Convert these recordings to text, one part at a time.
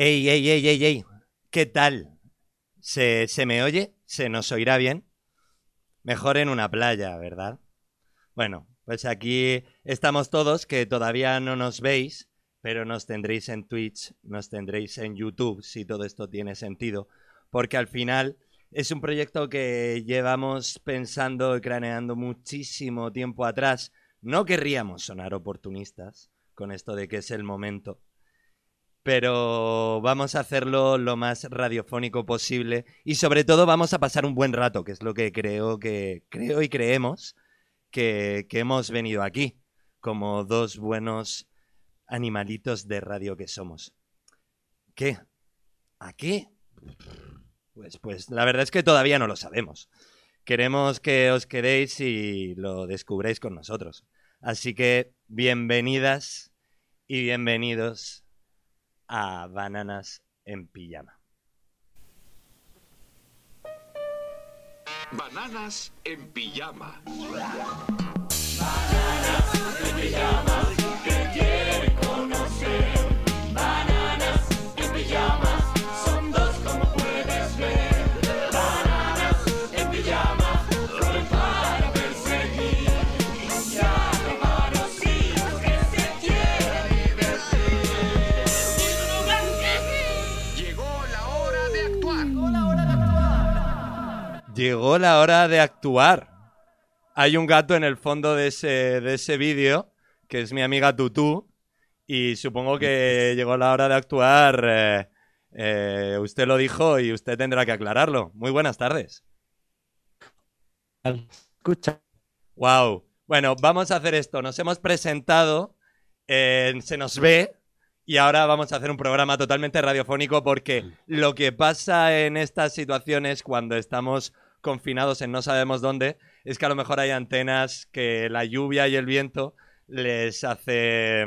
Ey, ey, ey, ey, ey. ¿Qué tal? ¿Se, ¿Se me oye? ¿Se nos oirá bien? Mejor en una playa, ¿verdad? Bueno, pues aquí estamos todos que todavía no nos veis, pero nos tendréis en Twitch, nos tendréis en YouTube, si todo esto tiene sentido, porque al final es un proyecto que llevamos pensando y craneando muchísimo tiempo atrás. No querríamos sonar oportunistas con esto de que es el momento, pero vamos a hacerlo lo más radiofónico posible y sobre todo vamos a pasar un buen rato, que es lo que creo que creo y creemos que, que hemos venido aquí, como dos buenos animalitos de radio que somos. ¿Qué? ¿A qué? Pues, pues la verdad es que todavía no lo sabemos. Queremos que os quedéis y lo descubréis con nosotros. Así que bienvenidas y bienvenidos a Bananas en Pijama. Bananas en pijama. Llegó Llegó la hora de actuar. Hay un gato en el fondo de ese, de ese vídeo, que es mi amiga Tutú, y supongo que llegó la hora de actuar. eh, eh, usted lo dijo y usted tendrá que aclararlo. Muy buenas tardes. Escucha. Wow. Bueno, vamos a hacer esto. Nos hemos presentado, eh, se nos ve y ahora vamos a hacer un programa totalmente radiofónico porque lo que pasa en estas situaciones cuando estamos confinados en no sabemos dónde es que a lo mejor hay antenas que la lluvia y el viento les hace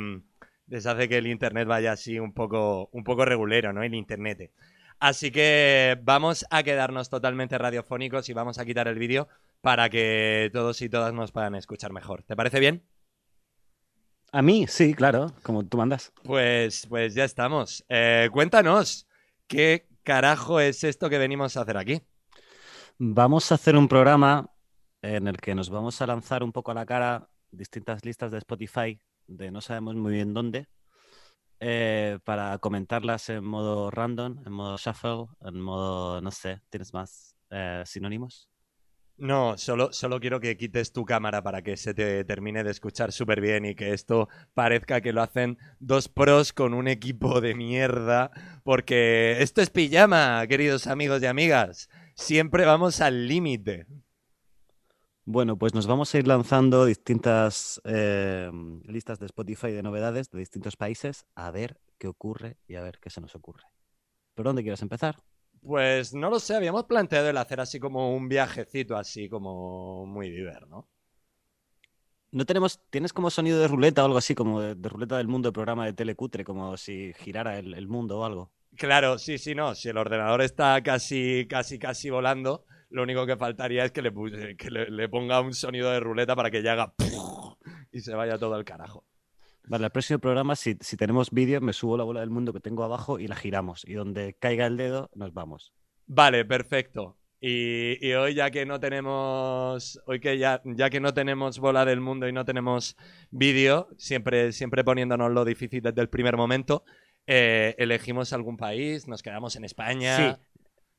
les hace que el internet vaya así un poco un poco regulero, ¿no? El internet. Así que vamos a quedarnos totalmente radiofónicos y vamos a quitar el vídeo para que todos y todas nos puedan escuchar mejor. ¿Te parece bien? A mí, sí, claro, como tú mandas. Pues, pues ya estamos. Eh, cuéntanos, ¿qué carajo es esto que venimos a hacer aquí? Vamos a hacer un programa en el que nos vamos a lanzar un poco a la cara distintas listas de Spotify de no sabemos muy bien dónde, eh, para comentarlas en modo random, en modo shuffle, en modo, no sé, ¿tienes más eh, sinónimos? No, solo, solo quiero que quites tu cámara para que se te termine de escuchar súper bien y que esto parezca que lo hacen dos pros con un equipo de mierda. Porque esto es pijama, queridos amigos y amigas. Siempre vamos al límite. Bueno, pues nos vamos a ir lanzando distintas eh, listas de Spotify de novedades de distintos países a ver qué ocurre y a ver qué se nos ocurre. ¿Por dónde quieres empezar? Pues no lo sé, habíamos planteado el hacer así como un viajecito así como muy diver, ¿no? ¿No tenemos, tienes como sonido de ruleta o algo así, como de, de ruleta del mundo, de programa de telecutre, como si girara el, el mundo o algo? Claro, sí, sí, no. Si el ordenador está casi, casi, casi volando, lo único que faltaría es que le, puse- que le, le ponga un sonido de ruleta para que ya haga y se vaya todo al carajo. Vale, el próximo programa, si, si tenemos vídeo, me subo la bola del mundo que tengo abajo y la giramos. Y donde caiga el dedo, nos vamos. Vale, perfecto. Y, y hoy ya que no tenemos, hoy que ya, ya que no tenemos bola del mundo y no tenemos vídeo, siempre, siempre poniéndonos lo difícil desde el primer momento, eh, elegimos algún país, nos quedamos en España. Sí.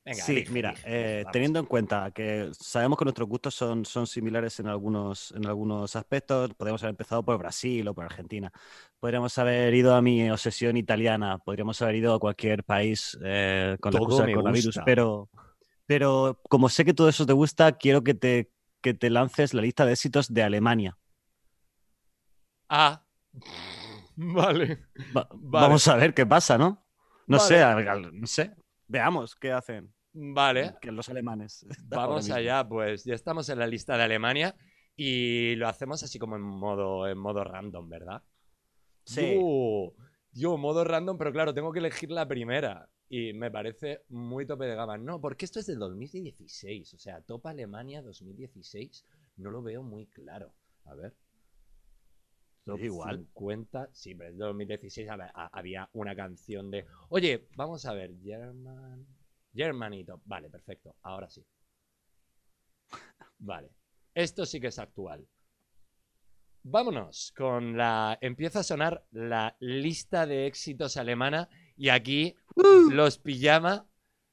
Venga, sí, elige, mira, elige, eh, teniendo en cuenta que sabemos que nuestros gustos son, son similares en algunos, en algunos aspectos, podríamos haber empezado por Brasil o por Argentina. Podríamos haber ido a mi obsesión italiana, podríamos haber ido a cualquier país eh, con la Todo excusa del coronavirus, gusta. pero, pero como sé que todo eso te gusta, quiero que te, que te lances la lista de éxitos de Alemania. Ah, vale. Va- Vale. Vamos a ver qué pasa, ¿no? No Vale. sé, a- a- no sé. Veamos qué hacen Vale, que los alemanes. vamos allá, pues ya estamos en la lista de Alemania y lo hacemos así como en modo, en modo random, ¿verdad? Sí. Yo, yo, modo random, pero claro, tengo que elegir la primera. Y me parece muy tope de gama. No, porque esto es del 2016. O sea, Top Alemania 2016 no lo veo muy claro. A ver. Top igual. 50. Sí, pero en 2016 hab- ha- había una canción de. Oye, vamos a ver. German. Germany Top. Vale, perfecto. Ahora sí. Vale. Esto sí que es actual. Vámonos con la. Empieza a sonar la lista de éxitos alemana. Y aquí los pijama.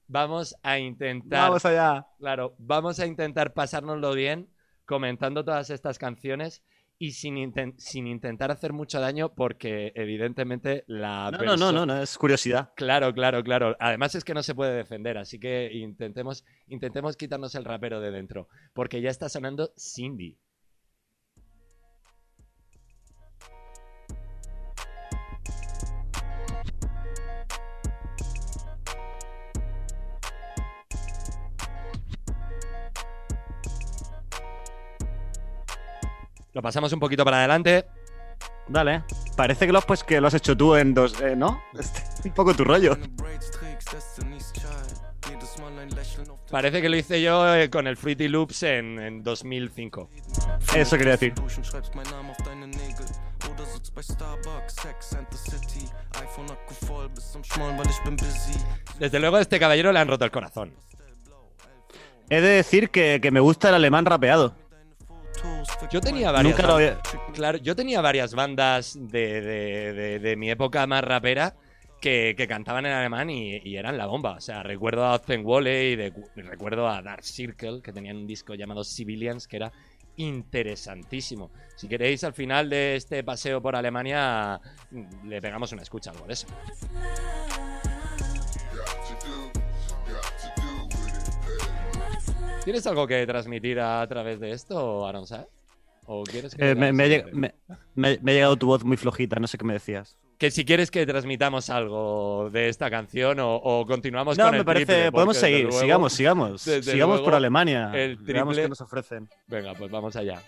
Vamos a intentar. Vamos allá. Claro, vamos a intentar pasárnoslo bien comentando todas estas canciones y sin, sin intentar hacer mucho daño porque evidentemente la... No, no, no, no, no, es curiosidad. Claro, claro, claro. Además es que no se puede defender, así que intentemos, intentemos quitarnos el rapero de dentro porque ya está sonando Cindy. Lo pasamos un poquito para adelante. Dale. Parece que lo, pues, que lo has hecho tú en dos, eh, ¿no? Este, un poco tu rollo. Parece que lo hice yo eh, con el Fruity Loops en, en 2005. Eso quería decir. Desde luego a este caballero le han roto el corazón. He de decir que, que me gusta el alemán rapeado. Yo tenía varias, Nunca lo ban- había... claro, yo tenía varias bandas de, de- de- de mi época más rapera que, que cantaban en alemán y, y eran la bomba. O sea, recuerdo a Wole y de- recuerdo a Dark Circle, que tenían un disco llamado Civilians, que era interesantísimo. Si queréis, al final de este paseo por Alemania, le pegamos una escucha algo de eso. ¿Tienes algo que transmitir a través de esto, Aronsa? ¿O quieres que eh, me, me ha algo? lleg- me- me- me ha llegado tu voz muy flojita, no sé qué me decías. Que si quieres que transmitamos algo de esta canción o, o continuamos No, con me el parece. triple, podemos porque, desde seguir, luego- sigamos, sigamos. desde sigamos por luego, Alemania. el triple- qué nos ofrecen. Venga, pues vamos allá.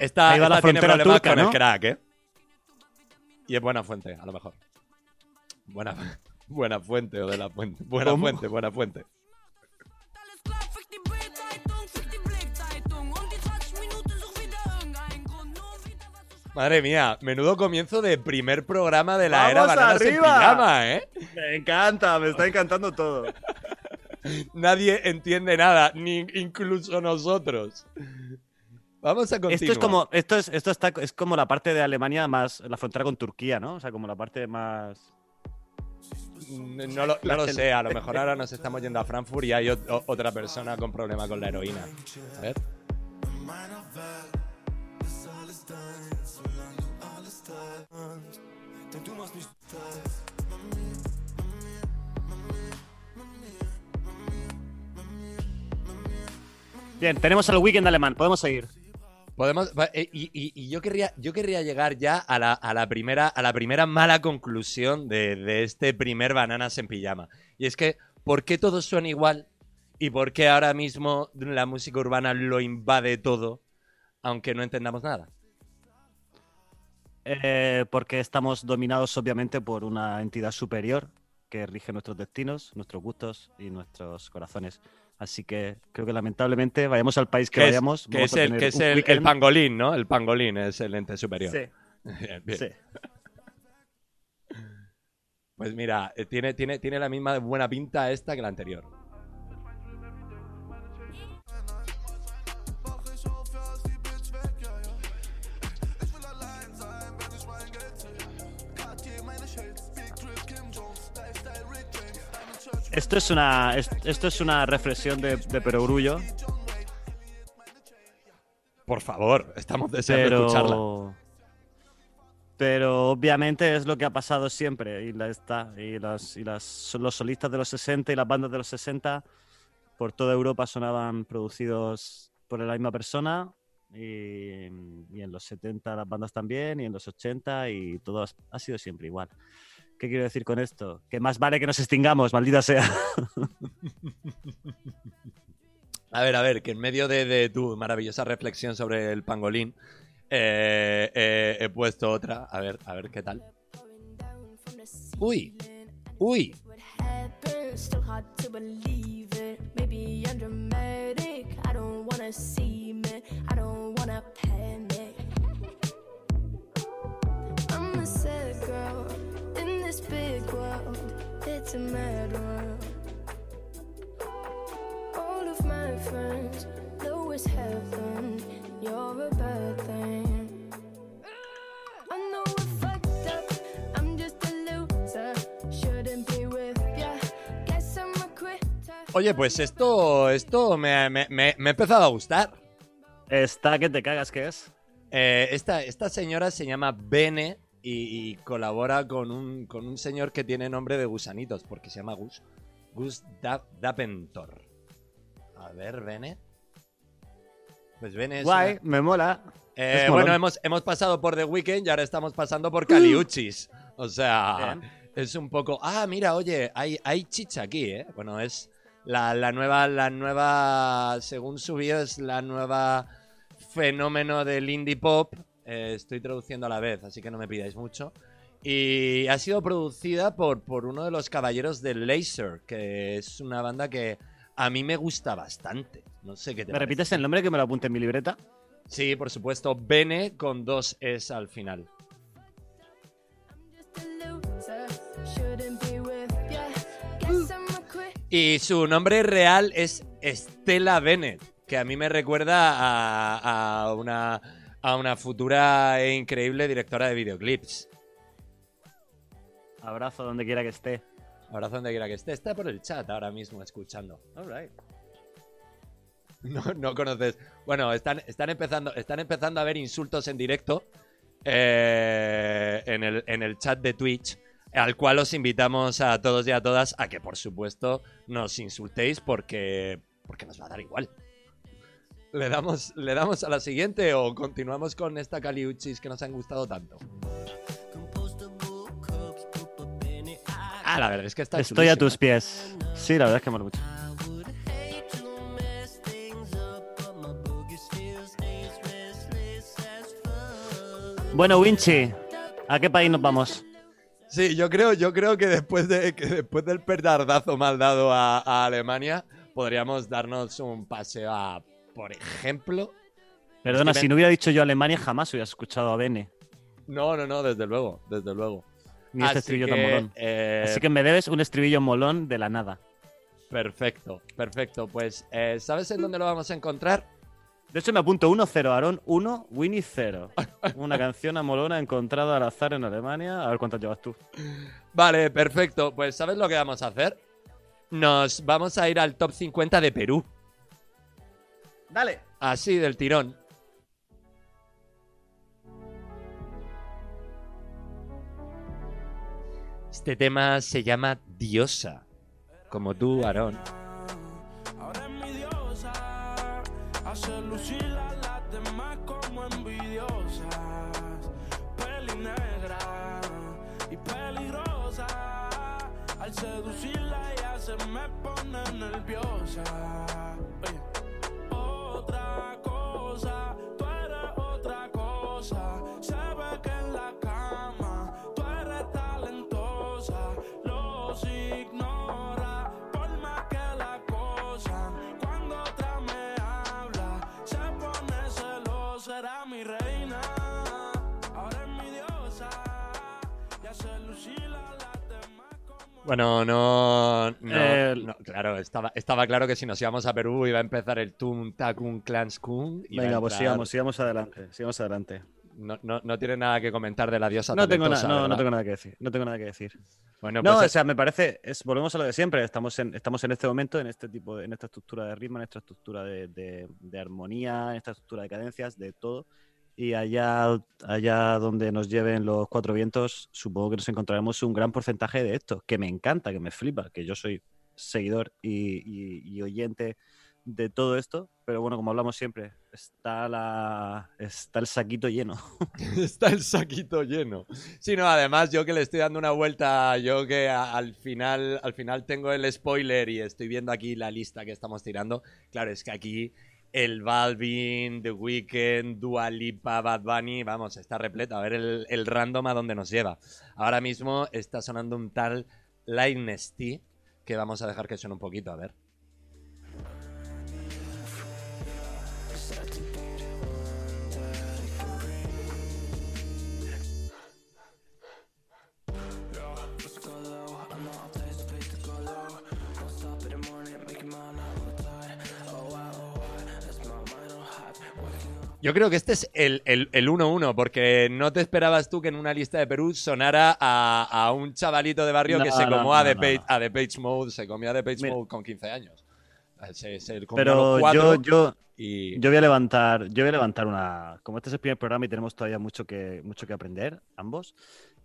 Esta, Ahí va la tiene frontera problemas turca, con el ¿no? crack, ¿eh? Y es buena fuente, a lo mejor. Buena, buena fuente o de la fuente. Buena ¿Cómo? fuente, buena fuente. alles klar, fick die Bild-Zeitung, fick die Blick-Zeitung. Und die 20 Minuten such wieder irgendeinen Grund. Nur wieder was zu Madre mía, menudo comienzo de primer programa de la era ¡Vamos Bananas en! Pijama, ¿eh? Me encanta, me está encantando todo. Nadie entiende nada, ni incluso nosotros. Vamos a continuar. Esto es como, esto es, esto está, es como la parte de Alemania más, la frontera con Turquía, ¿no? O sea, como la parte más. No lo, no lo sé, a lo mejor ahora nos estamos yendo a Frankfurt y hay o- otra persona con problema con la heroína. A ver. Bien, tenemos el weekend alemán, podemos seguir. Podemos, eh, y, yo querría, yo querría llegar ya a la, a la primera, a la primera mala conclusión de, este primer bananas en pijama. Y es que, ¿por qué todos suena igual? ¿Y por qué ahora mismo la música urbana lo invade todo, aunque no entendamos nada? Eh, porque estamos dominados, obviamente, por una entidad superior que rige nuestros destinos, nuestros gustos y nuestros corazones. Así que creo que lamentablemente, vayamos al país que, vayamos. que es el, tener que es el, pangolín, ¿no? El pangolín es el ente superior. Sí, Bien, bien. sí. Pues mira, eh, tiene, tiene, tiene la misma buena pinta esta que la anterior. Esto es una, es- esto es una reflexión de, de perogrullo, Por favor, estamos deseando escucharla. pero, pero obviamente es lo que ha pasado siempre y la está y las y las los solistas de los 60 y las bandas de los 60 por toda Europa sonaban producidos por la misma persona y, y en los 70 las bandas también y en los 80 y todo ha sido siempre igual. ¿Qué quiero decir con esto? Que más vale que nos extingamos, maldita sea. A ver, a ver, que en medio de, de tu maravillosa reflexión sobre el pangolín, eh, eh, he puesto otra. A ver, a ver qué tal. Uy, uy. This big world. It's a mad world. All of my friends know it's heaven. You're a bad thing. I know I fucked up. I'm just a loser. Shouldn't be with ya. Guess I'm a quitter. Oye, pues esto, esto me, me- me- me ha empezado a gustar. Está que te cagas, ¿qué es? Eh, esta, esta señora se llama Bene y, y colabora con un, con un señor que tiene nombre de gusanitos, porque se llama Gus. Gus Da- Dapentor. A ver, Bene. Pues Bene es Guay, una- me mola. Eh, Es molón. bueno, hemos, hemos pasado por The Weeknd y ahora estamos pasando por Caliuchis. O sea, es un poco. Ah, mira, oye, hay, hay chicha aquí, ¿eh? Bueno, es la, la nueva, la nueva. Según su bio, es la nueva fenómeno del indie pop. Eh, estoy traduciendo a la vez, así que no me pidáis mucho. Y ha sido producida por, por uno de los caballeros de Laser, que es una banda que a mí me gusta bastante. No sé qué te ¿Me parece. repites el nombre que me lo apunte en mi libreta? Sí, por supuesto, Bene con dos es al final. Y su nombre real es Estela Bennett, que a mí me recuerda a, a una, a una futura e increíble directora de videoclips. Abrazo donde quiera que esté. Abrazo donde quiera que esté. Está por el chat ahora mismo escuchando. No, no conoces. Bueno, están, están, empezando, están empezando a ver insultos en directo eh, en, el, en el chat de Twitch, al cual os invitamos a todos y a todas a que, por supuesto, nos insultéis porque, porque nos va a dar igual. ¿Le damos, ¿Le damos a la siguiente o continuamos con esta Caliuchis que nos han gustado tanto? Ah, la verdad es que está Estoy a tus pies. Sí, la verdad es que mola mucho. Bueno, Winchi, ¿a qué país nos vamos? Sí, yo creo, yo creo que después de que después del perdardazo mal dado a, a Alemania, podríamos darnos un paseo a, por ejemplo. Perdona, Es que si no hubiera dicho yo Alemania, jamás hubiera escuchado a Bene. No, no, no, desde luego, desde luego. Ni Así estribillo tan molón. eh, Así que me debes un estribillo molón de la nada. Perfecto, perfecto. Pues, eh, ¿sabes en dónde lo vamos a encontrar? De hecho, me apunto 1-0, Aarón 1, Winnie 0. Una canción amolona encontrada al azar en Alemania. A ver cuántas llevas tú. Vale, perfecto. Pues, ¿sabes lo que vamos a hacer? Nos vamos a ir al top 50 de Perú. Dale. Así del tirón. Este tema se llama Diosa. Como tú, Aarón. Bueno, no. no, Eh, no, claro, estaba, estaba claro que si nos íbamos a Perú iba a empezar el Tum Takun Clans Kun. Venga, pues sigamos, sigamos adelante. Sigamos adelante. No, no, no tiene nada que comentar de la diosa No tengo, nada, no, no tengo nada que decir. No tengo nada que decir. Bueno, No, pues, o sea, me parece, es, volvemos a lo de siempre. Estamos en, estamos en este momento, en este tipo, de, en esta estructura de ritmo, en esta estructura de, de- de armonía, en esta estructura de cadencias, de todo. Y allá, allá donde nos lleven los cuatro vientos, supongo que nos encontraremos un gran porcentaje de esto, que me encanta, que me flipa, que yo soy seguidor y, oyente de todo esto, pero bueno, como hablamos siempre, está, la, está el saquito lleno. Está el saquito lleno. Sí, no, además yo que le estoy dando una vuelta, yo que al final, al final tengo el spoiler y estoy viendo aquí la lista que estamos tirando. Claro, es que aquí el Balvin, The Weeknd, Dua Lipa, Bad Bunny, vamos, está repleto. A ver el, el random a dónde nos lleva. Ahora mismo está sonando un tal Lightness T que vamos a dejar que suene un poquito, a ver. Yo creo que este es el el- el 1-1, porque no te esperabas tú que en una lista de Perú sonara a, a un chavalito de barrio que se no, comió a, The Page, a The Page Mode, se comió a The Page Mira. Mode con 15 años. Se, se Pero yo, yo, y... yo voy a levantar, yo voy a levantar una. Como este es el primer programa y tenemos todavía mucho que, mucho que aprender, ambos.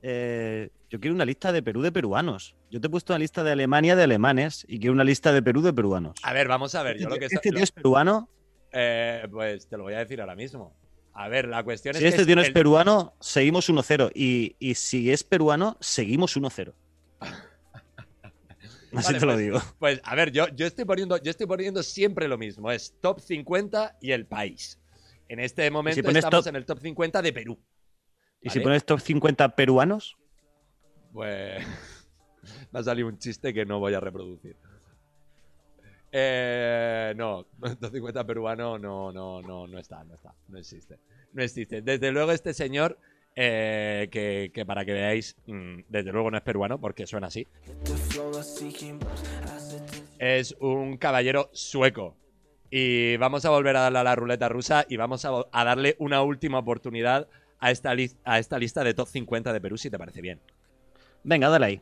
eh, yo quiero una lista de Perú de peruanos. Yo te he puesto una lista de Alemania de alemanes y quiero una lista de Perú de peruanos. A ver, vamos a ver. Yo este lo que este tío es peruano. Eh, pues te lo voy a decir ahora mismo. A ver, la cuestión Si es que este tío no es el- peruano, seguimos 1-0. Y, y si es peruano, seguimos 1-0. Así Vale, te lo pues- digo. Pues a ver, yo, yo, estoy poniendo, yo estoy poniendo siempre lo mismo. Es top 50 y el país. En este momento pones estamos top- en el top 50 de Perú. ¿Y si pones top 50 peruanos? Pues me ha salido un chiste que no voy a reproducir. Eh, no, 250 peruano no, no, no, no está, no está, no existe. No existe. Desde luego este señor, eh, que, para que veáis, mm, desde luego no es peruano porque suena así. Es un caballero sueco. Y vamos a volver a darle a la ruleta rusa y vamos a, darle una última oportunidad a esta lista de top 50 de Perú, si te parece bien. Venga, dale ahí.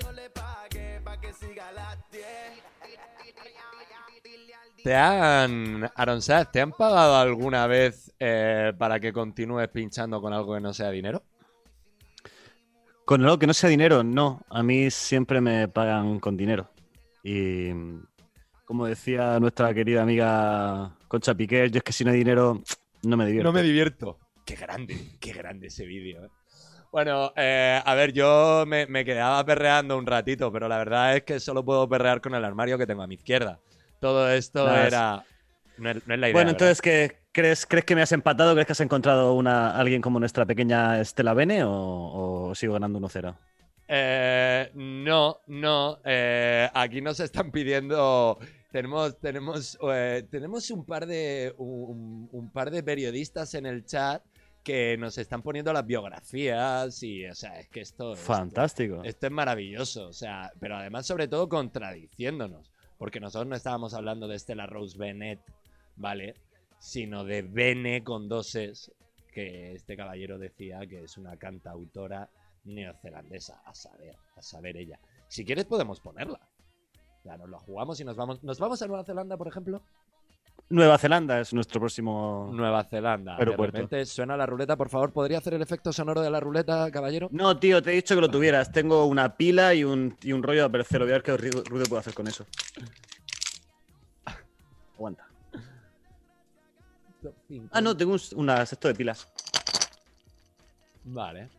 ¿Te han, Aaron ¿te han pagado alguna vez eh, para que continúes pinchando con algo que no sea dinero? Con algo que no sea dinero, no. A mí siempre me pagan con dinero. Y como decía nuestra querida amiga Concha Piqué, yo es que si no hay dinero, no me divierto. No me divierto. Qué grande, qué grande ese vídeo. ¿eh? Bueno, eh, a ver, yo me, me quedaba perreando un ratito, pero la verdad es que solo puedo perrear con el armario que tengo a mi izquierda. Todo esto es- era... No es, no es la idea. Bueno, entonces, ¿qué, crees, ¿crees que me has empatado? ¿Crees que has encontrado una, alguien como nuestra pequeña Estela Bene o, o sigo ganando 1-0? Eh, no, no. eh, aquí nos están pidiendo. Tenemos, tenemos, eh, tenemos un par de un, un par de periodistas en el chat que nos están poniendo las biografías y, o sea, es que esto, esto- Fantástico. esto es maravilloso, o sea, pero además sobre todo contradiciéndonos, porque nosotros no estábamos hablando de Stella Rose Bennett, ¿vale? Sino de Bene con doses, que este caballero decía que es una cantautora neozelandesa, a saber, a saber ella. Si quieres podemos ponerla. Ya nos lo jugamos y nos vamos, nos vamos a Nueva Zelanda, por ejemplo. Nueva Zelanda es nuestro próximo. Nueva Zelanda. Aeropuerto. De repente suena la ruleta, por favor, ¿podría hacer el efecto sonoro de la ruleta, caballero? No, tío, te he dicho que lo tuvieras. Tengo una pila y un, y un rollo de aparecer. Voy a ver qué ruido, ruido puedo hacer con eso. Aguanta. Ah, no, tengo un, unas esto de pilas. Vale.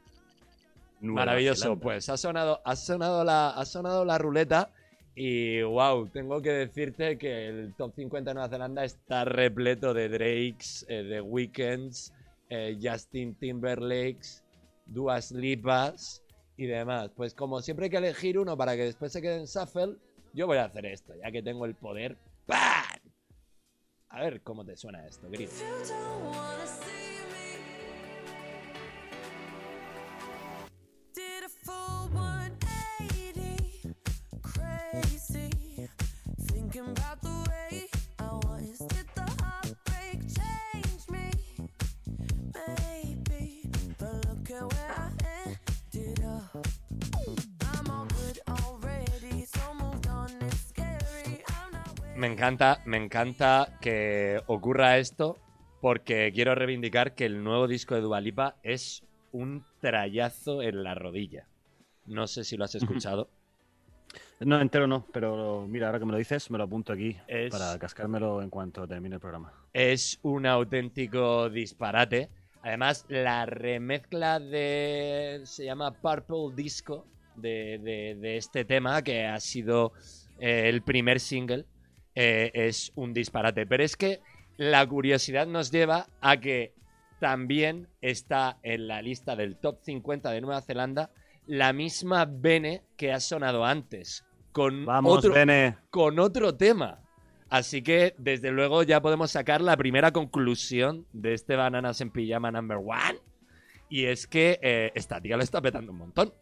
Nueva Maravilloso. Zelanda. Pues ha sonado, ha sonado la, ha sonado la ruleta. Y wow, tengo que decirte que el top 50 de Nueva Zelanda está repleto de Drakes, eh, de Weekends, eh, Justin Timberlakes, Duas Lipas y demás. Pues como siempre hay que elegir uno para que después se quede en shuffle, yo voy a hacer esto, ya que tengo el poder. ¡Pam! A ver cómo te suena esto, querido. Me encanta, me encanta que ocurra esto porque quiero reivindicar que el nuevo disco de Dualipa es un trayazo en la rodilla. No sé si lo has escuchado. No, entero no, pero mira, ahora que me lo dices, me lo apunto aquí Es- para cascármelo en cuanto termine el programa. es un auténtico disparate. Además, la remezcla de. se llama Purple Disco de, de- de este tema, que ha sido eh, el primer single, eh, es un disparate. Pero es que la curiosidad nos lleva a que también está en la lista del top 50 de Nueva Zelanda la misma Bene que ha sonado antes. Con Vamos, otro, Bene. con otro tema. Así que, desde luego, ya podemos sacar la primera conclusión de este Bananas en Pijama number one. Y es que eh, esta tía lo está petando un montón.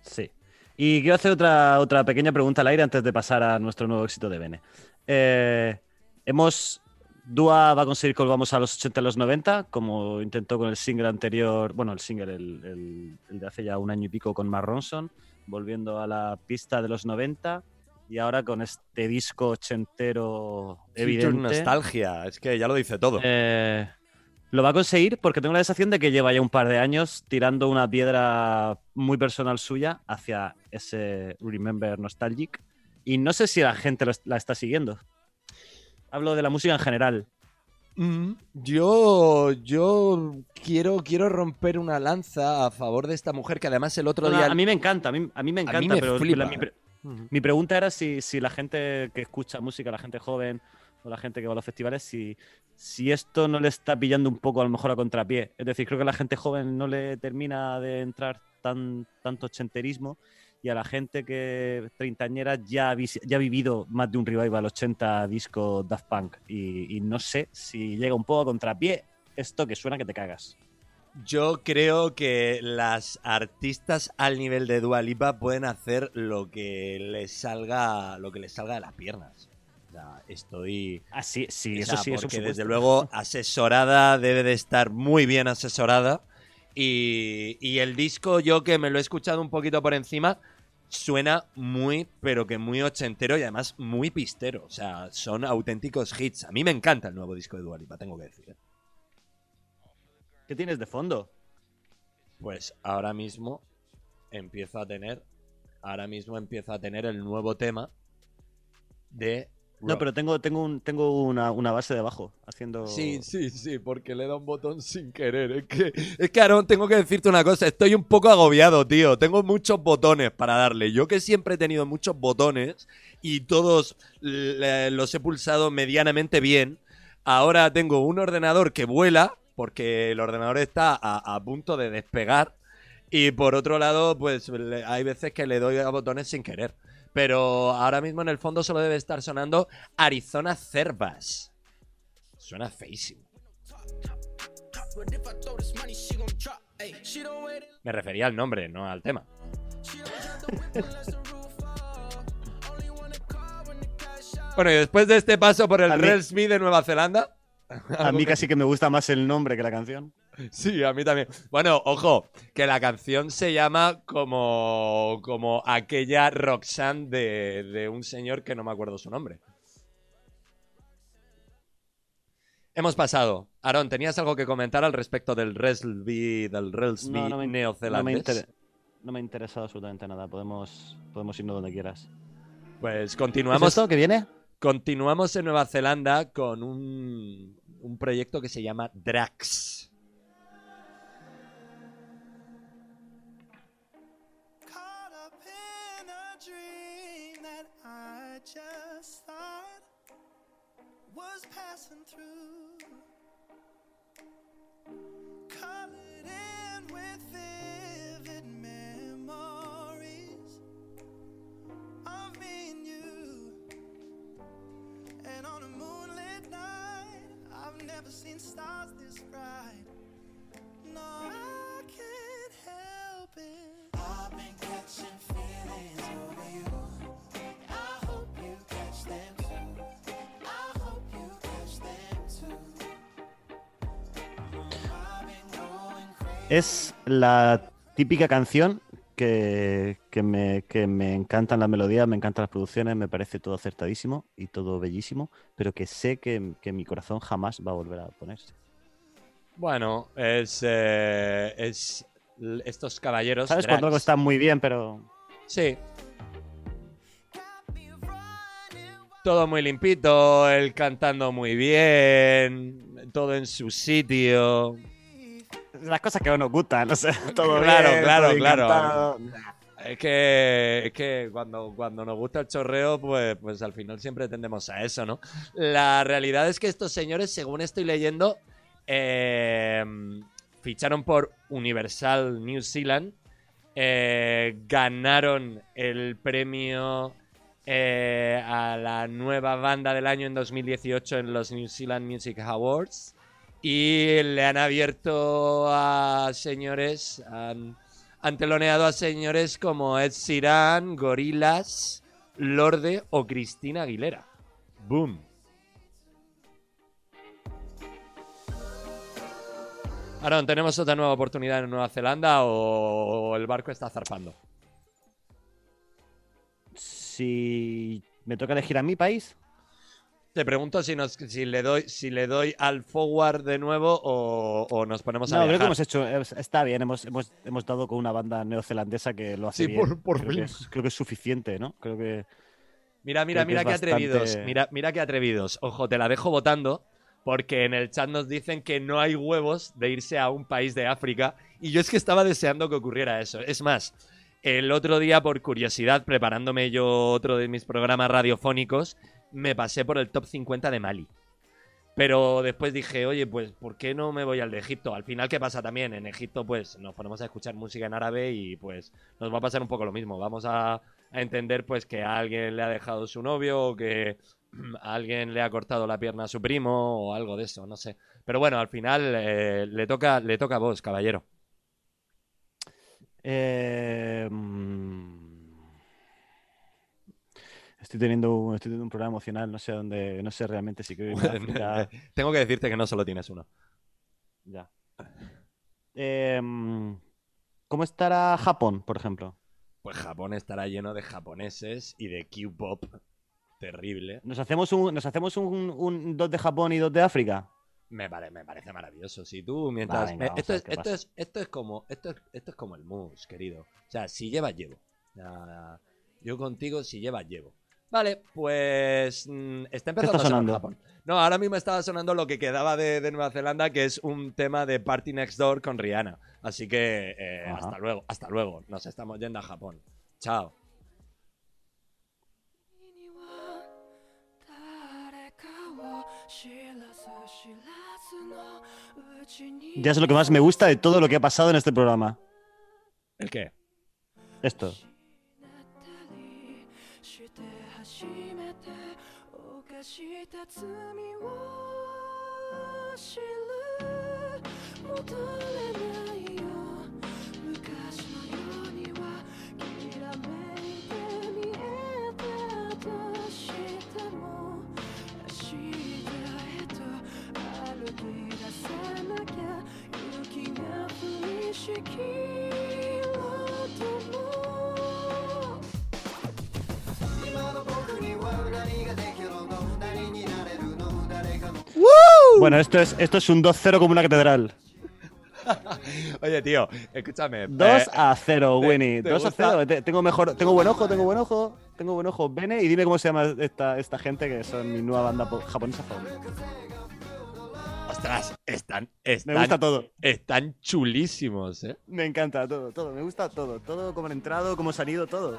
Sí. Y quiero hacer otra, otra pequeña pregunta al aire antes de pasar a nuestro nuevo éxito de Bene. Eh, hemos. Dua va a conseguir que volvamos a los 80 y los 90, como intentó con el single anterior, bueno, el single, el, el- el de hace ya un año y pico con Mark Ronson, volviendo a la pista de los 90 y ahora con este disco ochentero evidente. nostalgia. Es que ya lo dice todo. Eh, lo va a conseguir porque tengo la sensación de que lleva ya un par de años tirando una piedra muy personal suya hacia ese Remember Nostalgic. Y no sé si la gente lo- la está siguiendo. Hablo de la música en general. Mm, yo, yo quiero, quiero romper una lanza a favor de esta mujer que además el otro No, día... a mí me encanta, a mí, a mí me encanta, me pero la- mi, pre- mi pregunta era si, si la gente que escucha música, la gente joven o la gente que va a los festivales, si, si esto no le está pillando un poco a lo mejor a contrapié. Es decir, creo que a la gente joven no le termina de entrar tan, tanto ochenterismo y a la gente que treintañera ya ha, ya ha vivido más de un revival 80 disco Daft Punk y, y no sé si llega un poco a contrapié esto que suena que te cagas. Yo creo que las artistas al nivel de Dua Lipa pueden hacer lo que les salga, lo que les salga de las piernas. O sea, estoy... Ah, sí, eso sí, eso porque por desde luego asesorada debe de estar muy bien asesorada. Y, y el disco, yo que me lo he escuchado un poquito por encima, suena muy, pero que muy ochentero y además muy pistero. O sea, son auténticos hits. A mí me encanta el nuevo disco de Dua Lipa, tengo que decir. ¿eh? ¿Qué tienes de fondo? Pues ahora mismo empiezo a tener, ahora mismo empiezo a tener el nuevo tema de... No, pero tengo, tengo, un, tengo una, una base debajo haciendo. Sí, sí, sí, porque le da un botón sin querer. Es que, es que Aaron, tengo que decirte una cosa. Estoy un poco agobiado, tío. Tengo muchos botones para darle. Yo que siempre he tenido muchos botones y todos los he pulsado medianamente bien. Ahora tengo un ordenador que vuela, porque el ordenador está a, a punto de despegar. Y por otro lado, pues hay veces que le doy a botones sin querer. Pero ahora mismo en el fondo solo debe estar sonando Arizona Cervas. Suena feísimo. Me refería al nombre, no al tema. Bueno, y después de este paso por el mí- Relsby de Nueva Zelanda. A mí casi que me gusta más el nombre que la canción. Sí, a mí también. Bueno, ojo, que la canción se llama como, como aquella Roxanne de, de un señor que no me acuerdo su nombre. Hemos pasado. Aaron, ¿tenías algo que comentar al respecto del Relsby, del Relsby No, no me, no, me neozelandés? no me ha interesado absolutamente nada. Podemos, podemos irnos donde quieras. Pues ¿Es continuamos. esto que viene? Continuamos en Nueva Zelanda con un, un proyecto que se llama Drax. passing through, colored in with vivid memories of me and you. And on a moonlit night, I've never seen stars this bright. No, I can't help it. I've been catching. Es la típica canción que, que me, que me encantan las melodías, me encantan las producciones, me parece todo acertadísimo y todo bellísimo, pero que sé que, que mi corazón jamás va a volver a ponerse. Bueno, es, eh, es estos caballeros. ¿Sabes cuando algo está muy bien, pero Sí. Todo muy limpito, él cantando muy bien, todo en su sitio. Las cosas que nos gustan, o sea, todo Claro, bien, claro, todo claro. Es que, es que cuando, cuando nos gusta el chorreo, pues, pues al final siempre tendemos a eso, ¿no? La realidad es que estos señores, según estoy leyendo, eh, ficharon por Universal New Zealand, eh, ganaron el premio eh, a la nueva banda del año en 2018 en los New Zealand Music Awards y le han abierto a señores, han, han teloneado a señores como Ed Sheeran, Gorillaz, Lorde o Cristina Aguilera. Boom. Aaron, ¿tenemos otra nueva oportunidad en Nueva Zelanda o el barco está zarpando? Si me toca elegir a mi país, Te pregunto si, nos, si, le doy, si le doy al forward de nuevo o, o nos ponemos a no, creo que viajar. hemos hecho, es- está bien, hemos, hemos, hemos dado con una banda neozelandesa que lo hace Sí, bien. por- por creo, fin. que es, creo que es suficiente, ¿no? Creo que Mira, mira, que mira qué bastante- atrevidos. Mira, mira qué atrevidos. Ojo, te la dejo votando porque en el chat nos dicen que no hay huevos de irse a un país de África y yo es que estaba deseando que ocurriera eso. Es más, el otro día por curiosidad, preparándome yo otro de mis programas radiofónicos, me pasé por el top 50 de Mali. Pero después dije, oye, pues, ¿por qué no me voy al de Egipto? Al final, ¿qué pasa también? En Egipto, pues, nos ponemos a escuchar música en árabe y, pues, nos va a pasar un poco lo mismo. Vamos a, entender, pues, que a alguien le ha dejado su novio o que alguien le ha cortado la pierna a su primo o algo de eso, no sé. Pero bueno, al final eh, le, toca, le toca a vos, caballero. Eh, mm, estoy teniendo un, estoy teniendo un problema emocional, no sé dónde, no sé realmente si quiero irme a África. Tengo que decirte que no solo tienes uno. Ya. Eh, mm, ¿cómo estará Japón, por ejemplo? Pues Japón estará lleno de japoneses y de Q-pop terrible. ¿Nos hacemos un, nos hacemos un, un dos de Japón y dos de África? Me, pare- me parece maravilloso. Si tú mientras. venga, esto, es, esto, pasa. es, esto es como. Esto es, esto es como el mus, querido. O sea, si llevas, llevo. Yo contigo, si llevas, llevo. Vale, pues mm, está empezando está a sonar Japón. No, ahora mismo estaba sonando lo que quedaba de, de, Nueva Zelanda, que es un tema de Party Next Door con Rihanna. Así que eh, hasta luego, hasta luego. Nos estamos yendo a Japón. Chao. Ya es lo que más me gusta de todo lo que ha pasado en este programa. ¿El qué? Esto. た罪を知る戻れないよ。昔のよ。うにはきらめいて見えたとしても明日へと歩き出さなきゃ雪が降りしき Bueno, esto es, esto es un 2-0 como una catedral. Oye, tío, escúchame. 2 eh, a 0, ¿te- Winnie. te 2 a gusta? 0. Te- Tengo mejor, tengo buen ojo, tengo buen ojo, tengo buen ojo. Vene y dime cómo se llama esta, esta gente que son mi nueva banda po- japonesa favorita. Ostras, están, Me gusta todo. están chulísimos, ¿eh? Me encanta todo, todo. Me gusta todo. Todo como han entrado, como han salido, todo.「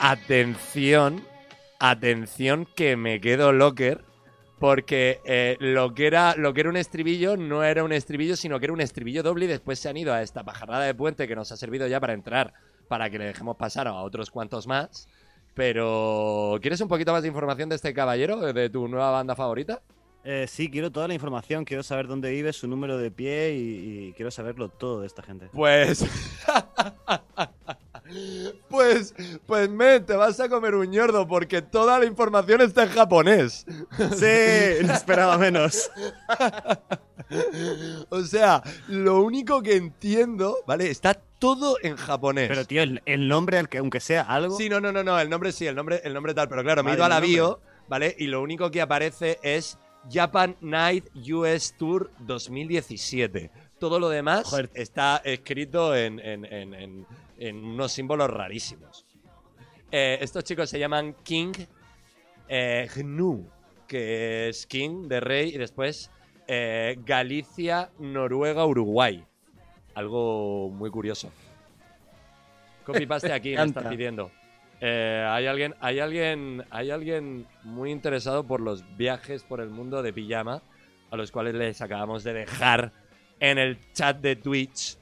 atención, atención que me quedo locker. Porque eh, lo, que era, lo que era un estribillo no era un estribillo, sino que era un estribillo doble y después se han ido a esta pajarrada de puente que nos ha servido ya para entrar, para que le dejemos pasar a otros cuantos más. Pero, ¿quieres un poquito más de información de este caballero, de tu nueva banda favorita? Eh, sí, quiero toda la información, quiero saber dónde vive, su número de pie y, y quiero saberlo todo de esta gente. Pues. pues. Pues, men, te vas a comer un ñordo porque toda la información está en japonés. Sí, no esperaba menos. O sea, lo único que entiendo, ¿vale? Está todo en japonés. Pero tío, el, el nombre, al que, aunque sea algo... Sí, no, no, no, no, el nombre sí, el nombre, el nombre tal, pero claro, me he ido a la bio, ¿vale? Y lo único que aparece es Japan Night US Tour 2017. Todo lo demás Joder. está escrito en, en- en- en- en unos símbolos rarísimos. Eh, estos chicos se llaman King eh, Gnu, que es King de rey, y después eh, Galicia, Noruega, Uruguay. Algo muy curioso. Copy-paste aquí, me están pidiendo. Eh, hay alguien, hay alguien, hay alguien muy interesado por los viajes por el mundo de pijama, a los cuales les acabamos de dejar en el chat de Twitch.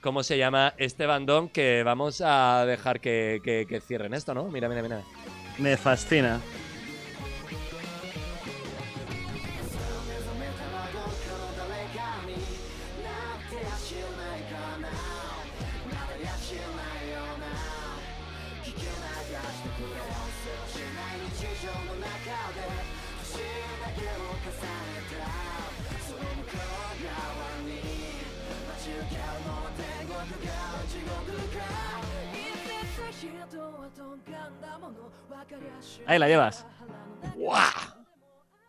¿Cómo se llama este bandón? Que vamos a dejar que, que- que cierren esto, ¿no? Mira, mira, mira. Me fascina. Ahí la llevas. ¡Guau!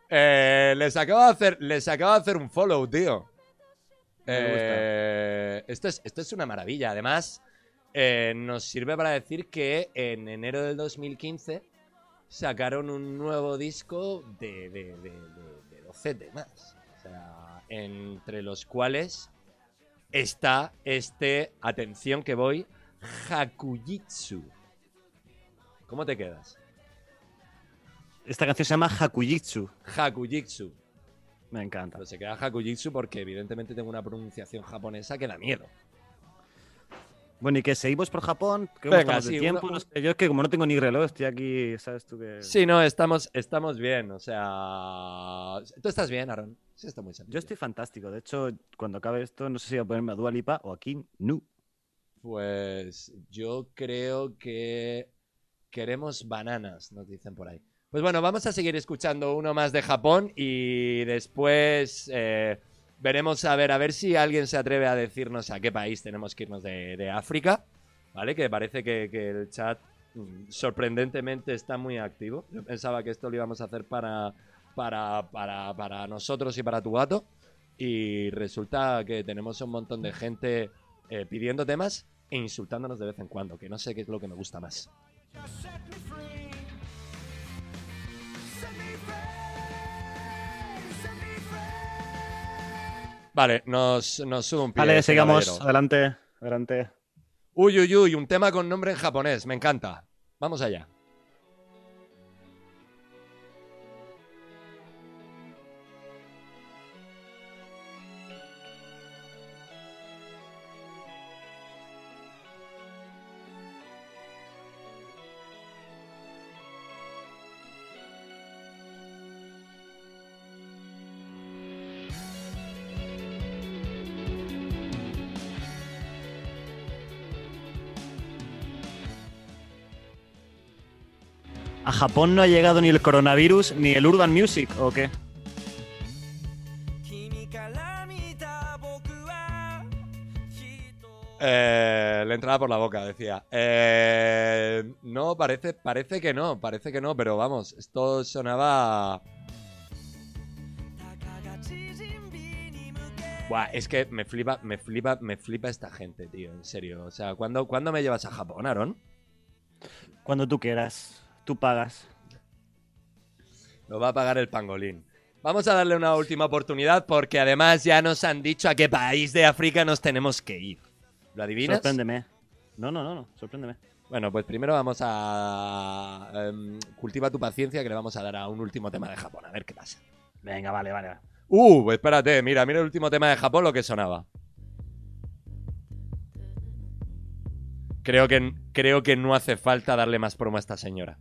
Eh, les acabo de hacer, les acabo de hacer un follow, tío. Eh, esto, es, esto es una maravilla. Además, eh, nos sirve para decir que en enero del 2015 sacaron un nuevo disco de, de, de- de- de 12 temas. O sea, entre los cuales está este, atención que voy, Hakujitsu. ¿Cómo te quedas? Esta canción se llama Hakujitsu. Hakujitsu. Me encanta. Pero se queda Hakujitsu porque evidentemente tengo una pronunciación japonesa que da miedo. Bueno, y que seguimos por Japón. ¿Qué Venga, estamos de tiempo? uno- No sé, yo es que como no tengo ni reloj, estoy aquí, ¿sabes tú que...? Sí, no, estamos, estamos bien. O sea. Tú estás bien, Aaron. Sí, está muy sencillo. Yo estoy fantástico. De hecho, cuando acabe esto, no sé si voy a ponerme a Dua Lipa o a King Nu. Pues yo creo que queremos bananas, nos dicen por ahí. Pues bueno, vamos a seguir escuchando uno más de Japón y después eh, veremos a ver a ver si alguien se atreve a decirnos a qué país tenemos que irnos de, de África, ¿vale? Que parece que, que el chat mm, sorprendentemente está muy activo. Yo pensaba que esto lo íbamos a hacer para, para, para, para nosotros y para tu gato y resulta que tenemos un montón de gente eh, pidiendo temas e insultándonos de vez en cuando, que no sé qué es lo que me gusta más. Vale, nos, nos sube un pie. Vale, este sigamos. caballero. Adelante, adelante. Uy, uy, uy, un tema con nombre en japonés, me encanta. Vamos allá. Japón no ha llegado ni el coronavirus ni el urban music, ¿o qué? Eh, la entrada por la boca, decía. Eh, no, parece, parece que no, parece que no, pero vamos, esto sonaba. Buah, es que me flipa, me flipa, me flipa esta gente, tío, en serio. O sea, ¿cuándo, ¿cuándo me llevas a Japón, Aaron? Cuando tú quieras. Tú pagas. Lo va a pagar el pangolín. Vamos a darle una última oportunidad porque además ya nos han dicho a qué país de África nos tenemos que ir. ¿Lo adivinas? Sorpréndeme. No, no, no, no. Sorpréndeme. Bueno, pues primero vamos a. em, cultiva tu paciencia, que le vamos a dar a un último tema de Japón. A ver qué pasa. Venga, vale, vale. Uh, espérate, mira, mira el último tema de Japón, lo que sonaba. Creo que, creo que no hace falta darle más promo a esta señora.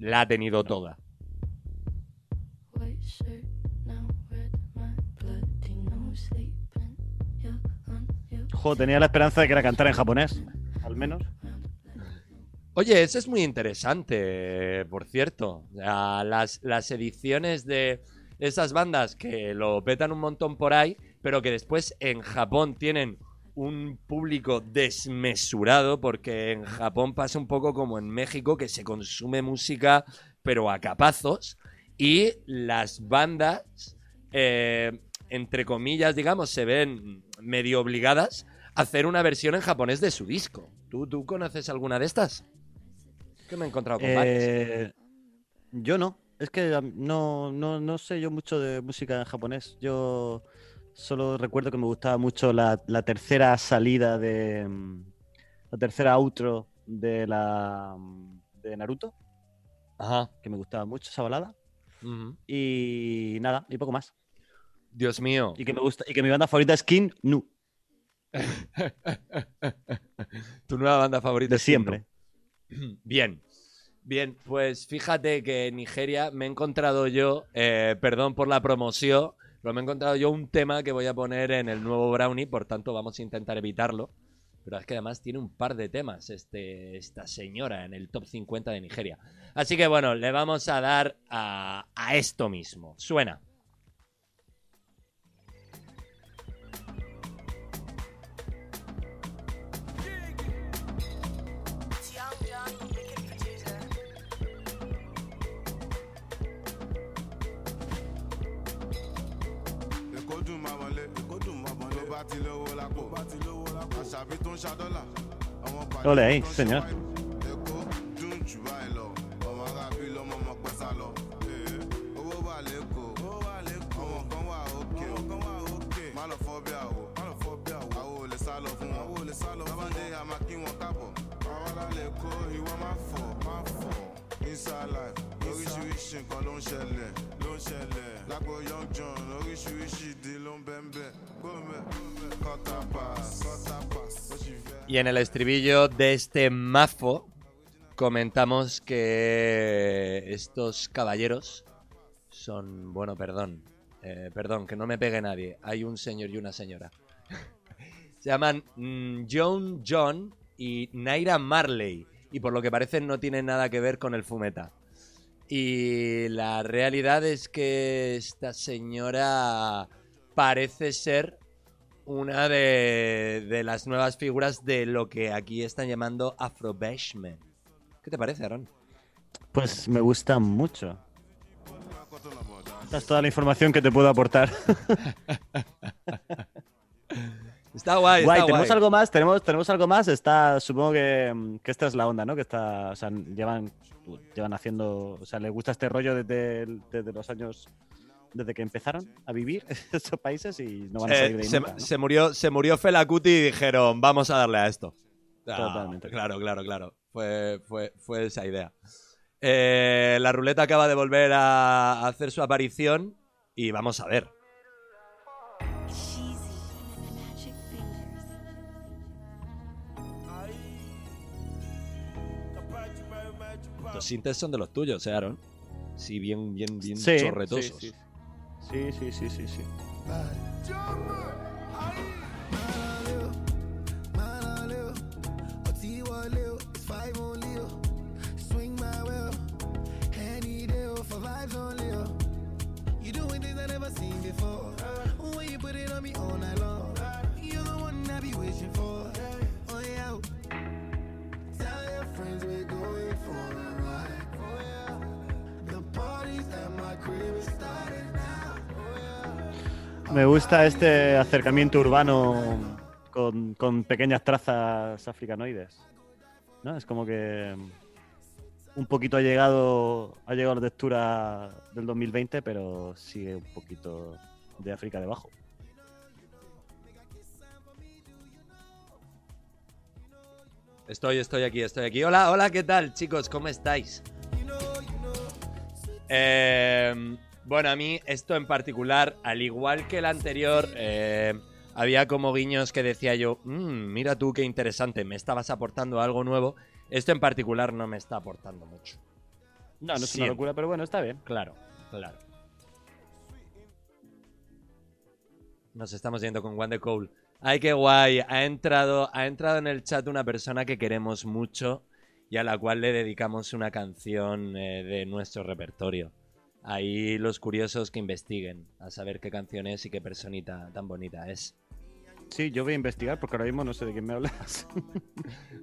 La ha tenido toda. Jo, tenía la esperanza de que era cantar en japonés. Al menos. Oye, eso es muy interesante, por cierto. Las, las ediciones de esas bandas que lo petan un montón por ahí, pero que después en Japón tienen un público desmesurado, porque en Japón pasa un poco como en México, que se consume música, pero a capazos, y las bandas, eh, entre comillas, digamos, se ven medio obligadas a hacer una versión en japonés de su disco. ¿Tú, tú conoces alguna de estas? Que me he encontrado con. Eh, yo no. Es que no, no, no sé yo mucho de música en japonés. Yo solo recuerdo que me gustaba mucho la, la tercera salida de. mm, La tercera outro de la. mm, de Naruto, Ajá. que me gustaba mucho esa balada. Y nada, y poco más. Dios mío. Y que me gusta, y que mi banda favorita es King Nu, tu nueva banda favorita de es siempre. Bien. Bien, pues fíjate que en Nigeria me he encontrado yo, eh, perdón por la promoción, pero me he encontrado yo un tema que voy a poner en el nuevo Brownie, por tanto vamos a intentar evitarlo. Pero es que además tiene un par de temas este, esta señora en el top 50 de Nigeria. Así que bueno, le vamos a dar a, a esto mismo. Suena. Fọ̀ má fọ̀ inside life oríṣiríṣi nǹkan ló ń ṣẹlẹ̀. ló ń Y en el estribillo de este mafo comentamos que estos caballeros son, bueno, perdón, eh, perdón, que no me pegue nadie, hay un señor y una señora. Se llaman mm, John John y Naira Marley y por lo que parece no tienen nada que ver con el fumeta. Y la realidad es que esta señora parece ser una de, de las nuevas figuras de lo que aquí están llamando Afro Bashment. ¿Qué te parece, Aaron? Pues me gusta mucho. Esta es toda la información que te puedo aportar. Está guay, Guay, está ¿tenemos guay. algo más? ¿Tenemos, tenemos algo más? Está, supongo que, que esta es la onda, ¿no? Que está, o sea, llevan, llevan haciendo, o sea, les gusta este rollo desde, desde los años, desde que empezaron a vivir estos países y no van a Eh, salir de ahí se, nunca, ¿no? se murió, se murió Fela Kuti y dijeron, vamos a darle a esto. Ah, Totalmente. Claro, claro, claro. Fue, fue, fue esa idea. Eh, la ruleta acaba de volver a hacer su aparición y vamos a ver. Los sintes son de los tuyos, ¿eh, Aaron? Sí, bien, bien, bien Sí, chorretosos. sí, sí. Sí, sí, sí, sí, sí. Me gusta este acercamiento urbano con, con pequeñas trazas africanoides. ¿No? Es como que un poquito ha llegado, ha llegado la textura del 2020, pero sigue un poquito de África debajo. Estoy, estoy aquí, estoy aquí. Hola, hola, ¿qué tal, chicos? ¿Cómo estáis? Eh, bueno, a mí esto en particular, al igual que el anterior, eh, había como guiños que decía yo, "Mm, mira tú qué interesante, me estabas aportando algo nuevo. Esto en particular no me está aportando mucho. No, no es una locura, pero bueno, está bien. Claro, claro. Nos estamos yendo con One the Cole. Ay, qué guay. Ha entrado, ha entrado en el chat una persona que queremos mucho y a la cual le dedicamos una canción eh, de nuestro repertorio. Ahí los curiosos que investiguen a saber qué canción es y qué personita tan bonita es. Sí, yo voy a investigar porque ahora mismo no sé de quién me hablas.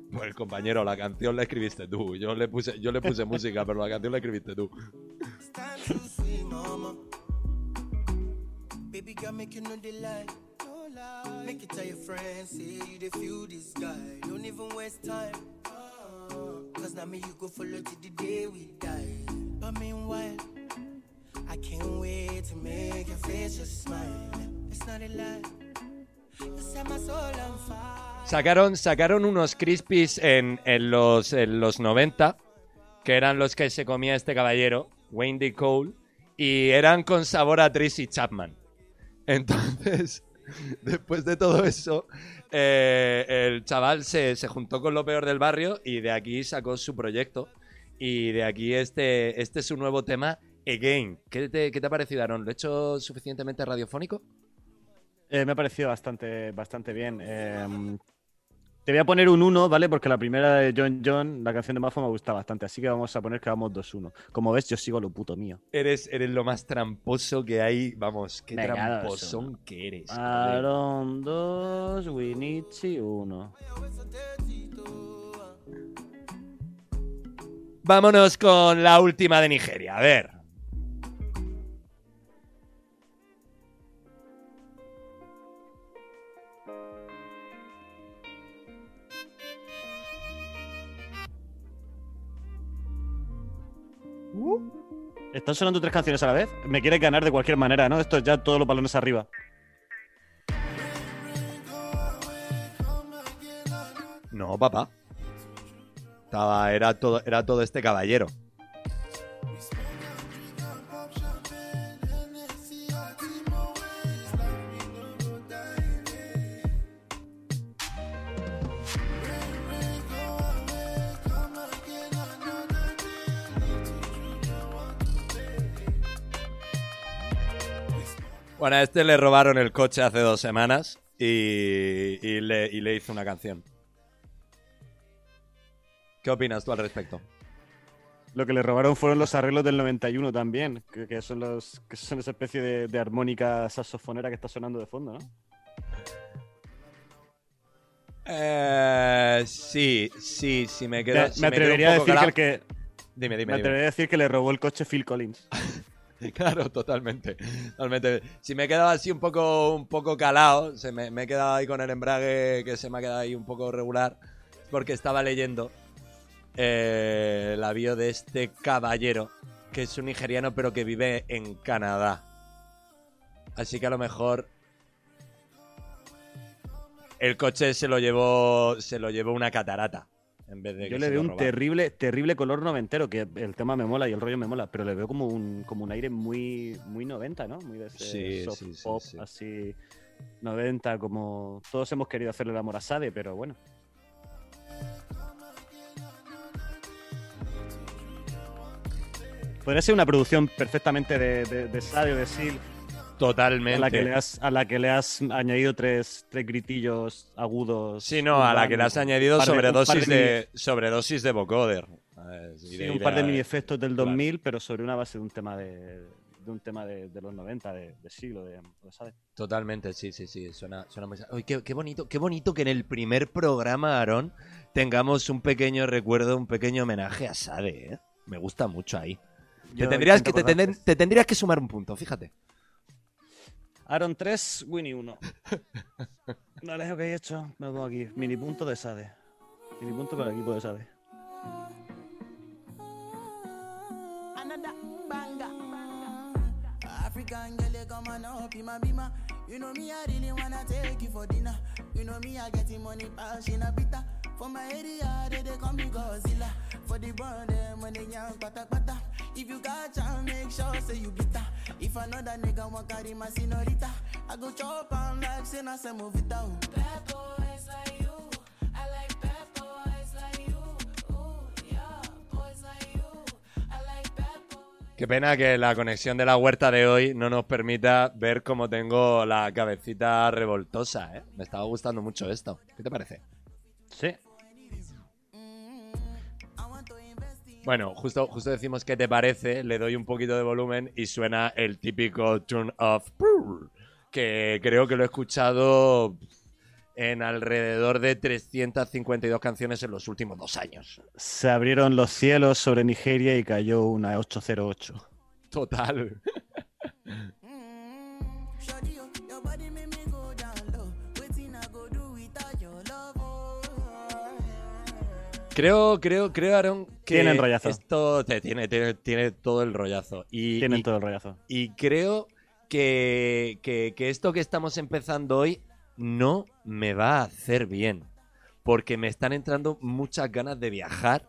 Pues compañero, la canción la escribiste tú. Yo le puse, yo le puse música, pero la canción la escribiste tú. Sacaron, sacaron unos crispies en, en los, en los 90, que eran los que se comía este caballero, Wayne D. Cole, y eran con sabor a Tracy Chapman. Entonces, después de todo eso, eh, el chaval se, se juntó con lo peor del barrio y de aquí sacó su proyecto. Y de aquí este, este es su nuevo tema, Again. ¿Qué te, qué te ha parecido, Aaron? ¿Lo he hecho suficientemente radiofónico? Eh, me ha parecido bastante, bastante bien. Eh, te voy a poner un 1, ¿vale? Porque la primera de John John, la canción de Mafo, me gusta bastante. Así que vamos a poner que vamos 2-1. Como ves, yo sigo lo puto mío. Eres, eres lo más tramposo que hay. Vamos, qué Venga, tramposón que eres. Aaron 2, Winichi 1. Vámonos con la última de Nigeria. A ver. Están sonando tres canciones a la vez. Me quieres ganar de cualquier manera, ¿no? Esto es ya todos los balones arriba. No, papá. Estaba, era todo, era todo este caballero. Bueno, a este le robaron el coche hace dos semanas y, y le, y le hizo una canción. ¿Qué opinas tú al respecto? Lo que le robaron fueron los arreglos del 91 también, que, que son los que son esa especie de, de armónica saxofonera que está sonando de fondo, ¿no? Eh, sí, sí, sí, me quedo. me si atrevería a un poco decir que, calado- el que Dime, dime, me dime. atrevería a decir que le robó el coche Phil Collins. Claro, totalmente. totalmente. Si me he quedado así un poco, un poco calado, se me, he quedado ahí con el embrague que se me ha quedado ahí un poco regular, porque estaba leyendo eh, la bio de este caballero, que es un nigeriano pero que vive en Canadá. Así que a lo mejor el coche se lo llevó, se lo llevó una catarata. En vez de Yo que le veo un terrible, terrible color noventero, que el tema me mola y el rollo me mola, pero le veo como un, como un aire muy, muy 90, ¿no? Muy de ese Sí, soft sí, sí, pop, sí. así 90, como todos hemos querido hacerle el amor a Sade, pero bueno. Podría ser una producción perfectamente de, de, de Sade o de Seal, Totalmente. a la, que le has, a la que le has añadido tres, tres gritillos agudos. Sí, no, a la que le has añadido sobredosis de de, sobredosis de vocoder. Sí, de- un par de mini efectos del claro. 2000, pero sobre una base de un tema de, de un tema de, de los 90, de, de siglo, de, ¿sabes? Totalmente, sí, sí, sí. Suena, suena muy. Uy, qué, qué bonito, qué bonito que en el primer programa, Aarón, tengamos un pequeño recuerdo, un pequeño homenaje a Sade, ¿eh? Me gusta mucho ahí. Te tendrías, que, te tendrías que sumar un punto, fíjate. Aaron 3, Winnie 1. Vale, ok, hecho. Me lo pongo aquí. Mini punto de Sade. Mini punto para el equipo de Sade. African girl, you come on up in my bima. You know me, I really wanna take you for dinner. You know me, I getting money, pass in a bitter. For my area, they, they call me Godzilla. For the brand, them when they young, pata pata. If you got chance, make sure say you bitter. If another nigga want carry my senorita, I go chop am like say na se move it down. Bad boys like you. I like bad boys like you. Ooh, yeah, boys like you. I like bad boys. Qué pena que la conexión de la huerta de hoy no nos permita ver cómo tengo la cabecita revoltosa, ¿eh? Me estaba gustando mucho esto. ¿Qué te parece? Sí. Bueno, justo, justo decimos qué te parece, le doy un poquito de volumen y suena el típico turn off, que creo que lo he escuchado en alrededor de 352 canciones en los últimos dos años. Se abrieron los cielos sobre Nigeria y cayó una 808. Total. Creo, creo, creo, Aaron, que Tienen rollazo. esto tiene, tiene, tiene todo el rollazo. Y, Tienen y- todo el rollazo. y creo que, que- que esto que estamos empezando hoy no me va a hacer bien. Porque me están entrando muchas ganas de viajar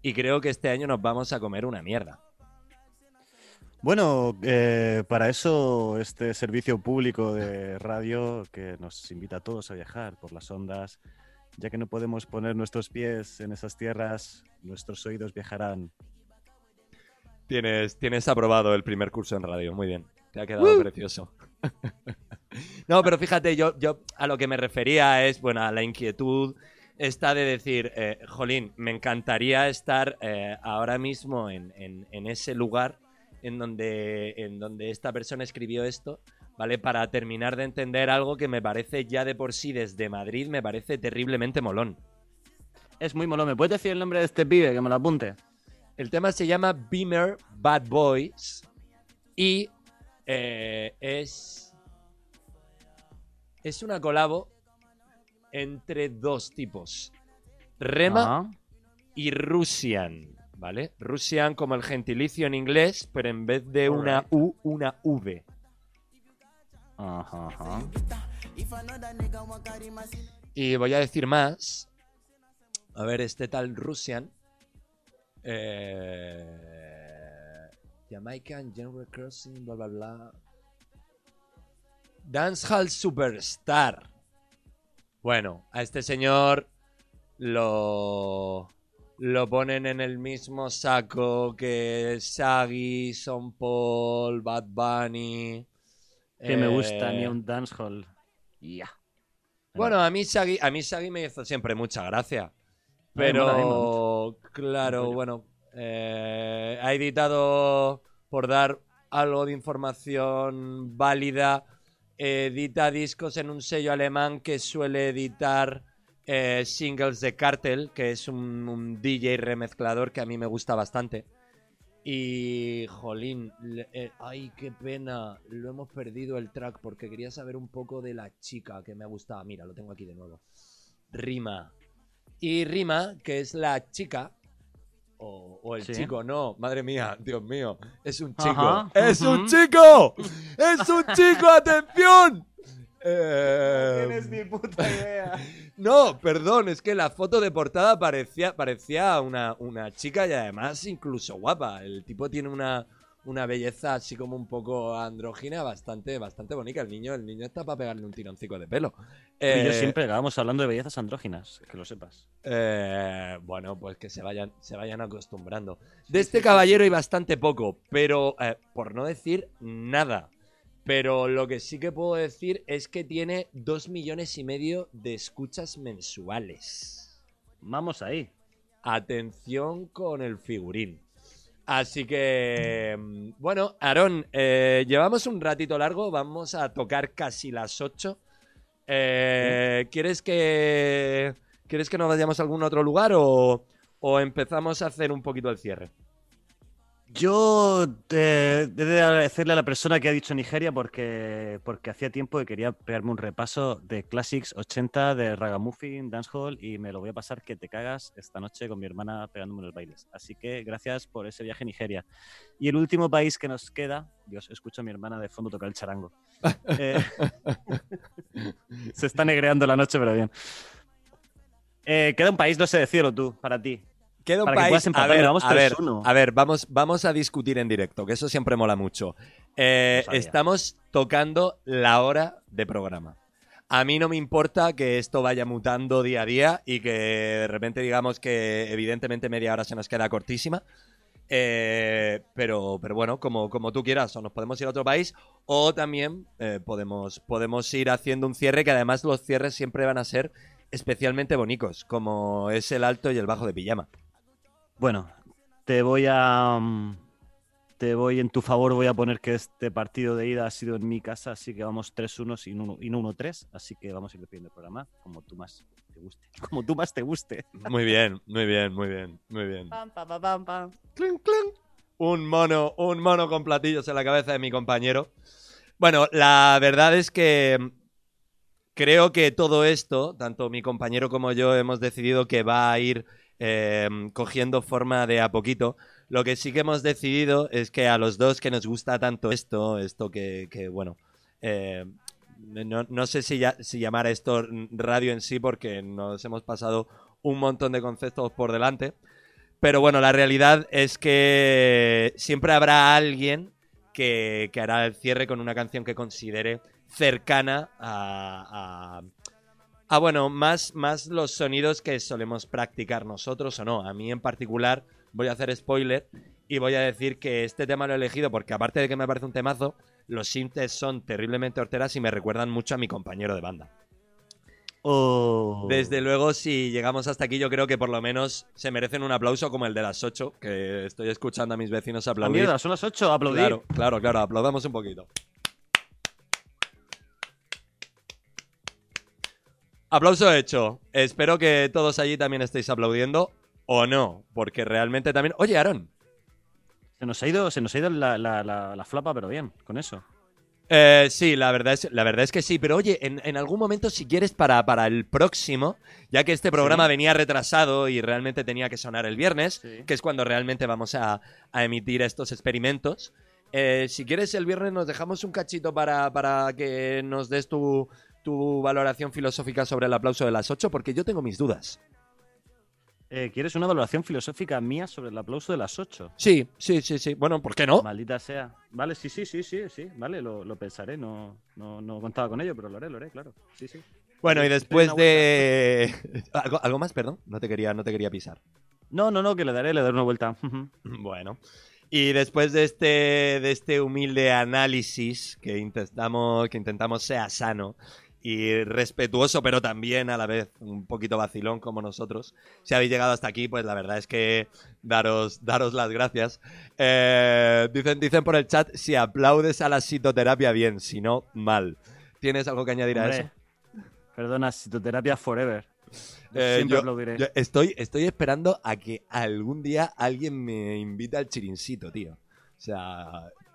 y creo que este año nos vamos a comer una mierda. Bueno, eh, para eso este servicio público de radio que nos invita a todos a viajar por las ondas, ya que no podemos poner nuestros pies en esas tierras, nuestros oídos viajarán. Tienes, tienes aprobado el primer curso en radio, muy bien. Te ha quedado precioso. no, pero fíjate, yo, yo a lo que me refería es, bueno, a la inquietud esta de decir, eh, jolín, me encantaría estar eh, ahora mismo en, en- en ese lugar en donde, en donde esta persona escribió esto, ¿vale? Para terminar de entender algo que me parece ya de por sí desde Madrid, me parece terriblemente molón. Es muy molón. ¿Me puedes decir el nombre de este pibe que me lo apunte? El tema se llama Beamer Bad Boys y eh, es es una colabo entre dos tipos, Rema y Russian, ¿vale? Russian como el gentilicio en inglés, pero en vez de una. U, una V. Y voy a decir más. A ver, este tal Russian. Eh, Jamaican Genre Crossing, bla bla bla. Dancehall Superstar. Bueno, a este señor lo. Lo ponen en el mismo saco que Shaggy, Son Paul, Bad Bunny. Que me gusta eh, ni un dancehall. Ya. bueno, a mí Shaggy, a mí Shaggy me hizo siempre mucha gracia. Pero, claro, bueno, eh, ha editado, por dar algo de información válida, edita discos en un sello alemán que suele editar eh, singles de Cartel, que es un, un DJ remezclador que a mí me gusta bastante. Y, jolín, le- eh, ay, qué pena, lo hemos perdido el track porque quería saber un poco de la chica que me gustaba. Mira, lo tengo aquí de nuevo. Rima. Y Rima, que es la chica, o, o el Sí. chico, no, madre mía, Dios mío, es un chico. Ajá, ¡Es un chico! ¡Es un chico! ¡Atención! Eh, ni puta idea. no, perdón, es que la foto de portada parecía, parecía una, una chica y además incluso guapa. El tipo tiene una, una belleza así como un poco andrógina bastante, bastante bonita. El niño, el niño está para pegarle un tironcico de pelo. y yo Eh, siempre acabamos hablando de bellezas andróginas, que lo sepas. eh, bueno, pues que se vayan, se vayan acostumbrando. De este caballero hay bastante poco, pero eh, por no decir nada. Pero lo que sí que puedo decir es que tiene dos millones y medio de escuchas mensuales. Vamos ahí. Atención con el figurín. Así que, mm, bueno, Aarón, eh, llevamos un ratito largo, vamos a tocar casi las 8. Eh, ¿Quieres que quieres que nos vayamos a algún otro lugar o, o empezamos a hacer un poquito el cierre? Yo eh, he de agradecerle a la persona que ha dicho Nigeria porque, porque hacía tiempo que quería pegarme un repaso de Classics 80 de Ragamuffin, Dancehall y me lo voy a pasar que te cagas esta noche con mi hermana pegándome los bailes. Así que gracias por ese viaje a Nigeria. Y el último país que nos queda, Dios, escucho a mi hermana de fondo tocar el charango. Eh, se está negreando la noche, pero bien. Eh, queda un país, no sé decirlo tú, para ti. Queda un Para que país. puedas a ver, vamos a ver, 3-1. a ver, vamos, vamos a discutir en directo, que eso siempre mola mucho. Eh, estamos tocando la hora de programa. A mí no me importa que esto vaya mutando día a día y que de repente digamos que evidentemente media hora se nos queda cortísima. Eh, pero, pero bueno, como, como tú quieras, o nos podemos ir a otro país o también eh, podemos, podemos ir haciendo un cierre que además los cierres siempre van a ser especialmente bonitos, como es el alto y el bajo de pijama. Bueno, te voy a. mm, Te voy en tu favor, voy a poner que este partido de ida ha sido en mi casa, así que vamos 3-1 y no- y no 1-3, así que vamos a ir despidiendo el programa como tú más te guste. Como tú más te guste. Muy bien, muy bien, muy bien, muy bien. Pam, pam, pam, pam, pam. Clink, clink. Un mono, un mono con platillos en la cabeza de mi compañero. Bueno, la verdad es que mm, creo que todo esto, tanto mi compañero como yo, hemos decidido que va a ir eh, cogiendo forma de a poquito. Lo que sí que hemos decidido es que a los dos que nos gusta tanto esto, esto que, que, bueno, eh, no, no sé si, ya, si llamar esto radio en sí porque nos hemos pasado un montón de conceptos por delante. Pero bueno, la realidad es que siempre habrá alguien que, que hará el cierre con una canción que considere cercana a- a, bueno, más, más los sonidos que solemos practicar nosotros o no. A mí en particular voy a hacer spoiler y voy a decir que este tema lo he elegido porque aparte de que me parece un temazo, los sintes son terriblemente horteras y me recuerdan mucho a mi compañero de banda. Oh. Desde luego, si llegamos hasta aquí, yo creo que por lo menos se merecen un aplauso como el de las 8, que estoy escuchando a mis vecinos Ah, aplaudir. mierda, son las 8, aplaudir. Claro, claro, claro, aplaudamos un poquito. Aplauso hecho. Espero que todos allí también estéis aplaudiendo o no, porque realmente también... Oye, Aaron, Se nos ha ido, se nos ha ido la, la- la- la flapa, pero bien, con eso. Eh, sí, la verdad, es, la verdad es que sí, pero oye, en, en algún momento si quieres para, para el próximo, ya que este programa Sí. venía retrasado y realmente tenía que sonar el viernes, Sí. que es cuando realmente vamos a, a emitir estos experimentos, eh, si quieres el viernes nos dejamos un cachito para, para que nos des tu, tu valoración filosófica sobre el aplauso de las 8, porque yo tengo mis dudas. Eh, ¿Quieres una valoración filosófica mía sobre el aplauso de las 8? Sí, sí, sí, sí. Bueno, ¿por qué no? Maldita sea. Vale, sí, sí, sí, sí, sí. Vale, lo, lo pensaré. No, no, no contaba con ello, pero lo haré, lo haré, claro. Sí, sí. Bueno, y después de... ¿Algo, algo más, perdón? No te quería, no te quería pisar. No, no, no, que le daré, le daré una vuelta. Bueno. Y después de este, de este humilde análisis que intentamos, que intentamos sea sano y respetuoso, pero también a la vez un poquito vacilón como nosotros, si habéis llegado hasta aquí, pues la verdad es que daros, daros las gracias. Eh, dicen, dicen por el chat, si aplaudes a la citoterapia, bien, si no, mal. ¿Tienes algo que añadir a eso? Perdona, citoterapia forever. Eh, siempre yo- aplaudiré. yo estoy, estoy esperando a que algún día alguien me invite al chirincito, tío. O sea,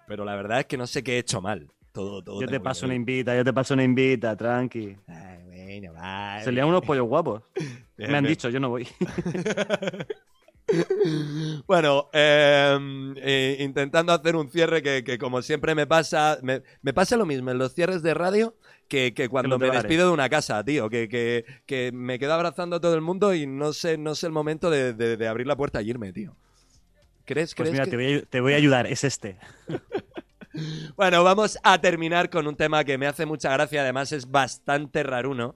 pero la verdad es que no sé qué he hecho mal. Todo, todo Yo te paso una invita, yo te paso una invita, tranqui. Ay, bueno, vale. Unos pollos guapos. Me han dicho, yo no voy. Bueno, eh, eh, intentando hacer un cierre que, que como siempre me pasa, me, me pasa lo mismo en los cierres de radio que, que cuando me bares. despido de una casa, tío, que, que, que me quedo abrazando a todo el mundo y no sé, no sé el momento de, de- de abrir la puerta y irme, tío. ¿Crees, Pues crees mira, que- te voy, a, te voy a ayudar, es este. Bueno, vamos a terminar con un tema que me hace mucha gracia, además es bastante raruno.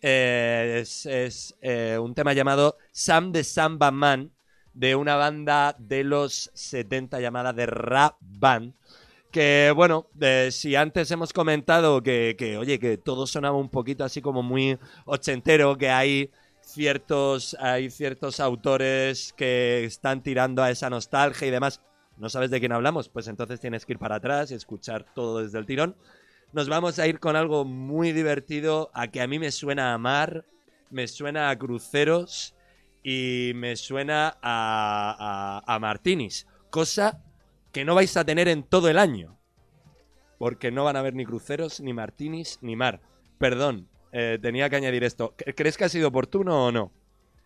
Eh, es eh, un tema llamado Sam the Samba Man, de una banda de los 70 llamada The Rap Band. Que bueno, eh, si antes hemos comentado que, que, oye, que todo sonaba un poquito así como muy ochentero, que hay ciertos, hay ciertos autores que están tirando a esa nostalgia y demás. ¿No sabes de quién hablamos? Pues entonces tienes que ir para atrás y escuchar todo desde el tirón. Nos vamos a ir con algo muy divertido, a que a mí me suena a mar, me suena a cruceros y me suena a, a, a martinis. Cosa que no vais a tener en todo el año. Porque no van a haber ni cruceros, ni martinis, ni mar. Perdón, eh, tenía que añadir esto. ¿Crees que ha sido oportuno o no?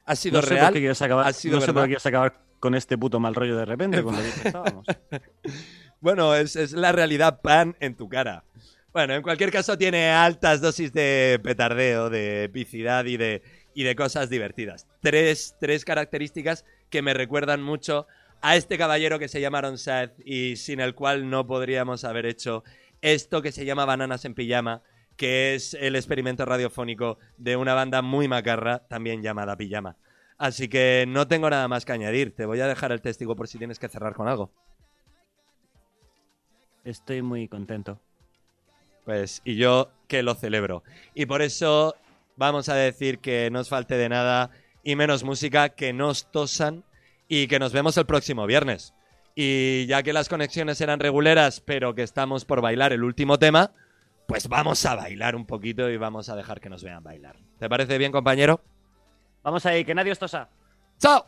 ¿Ha sido No sé por real? qué quieres acabar, ¿Ha sido no sé por qué quieres acabar con este puto mal rollo de repente, cuando ya empezábamos. Bueno, es, es la realidad pan en tu cara. Bueno, en cualquier caso tiene altas dosis de petardeo, de epicidad y de, y de cosas divertidas. Tres, tres características que me recuerdan mucho a este caballero que se llama Aaron Seth y sin el cual no podríamos haber hecho esto que se llama Bananas en Pijama, que es el experimento radiofónico de una banda muy macarra, también llamada Pijama. Así que no tengo nada más que añadir. Te voy a dejar el testigo por si tienes que cerrar con algo. Estoy muy contento. Pues, y yo que lo celebro. Y por eso vamos a decir que no os falte de nada y menos música, que no os tosan y que nos vemos el próximo viernes. Y ya que las conexiones eran reguleras, pero que estamos por bailar el último tema, pues vamos a bailar un poquito y vamos a dejar que nos vean bailar. ¿Te parece bien, compañero? Vamos ahí, que nadie os tosa. ¡Chao!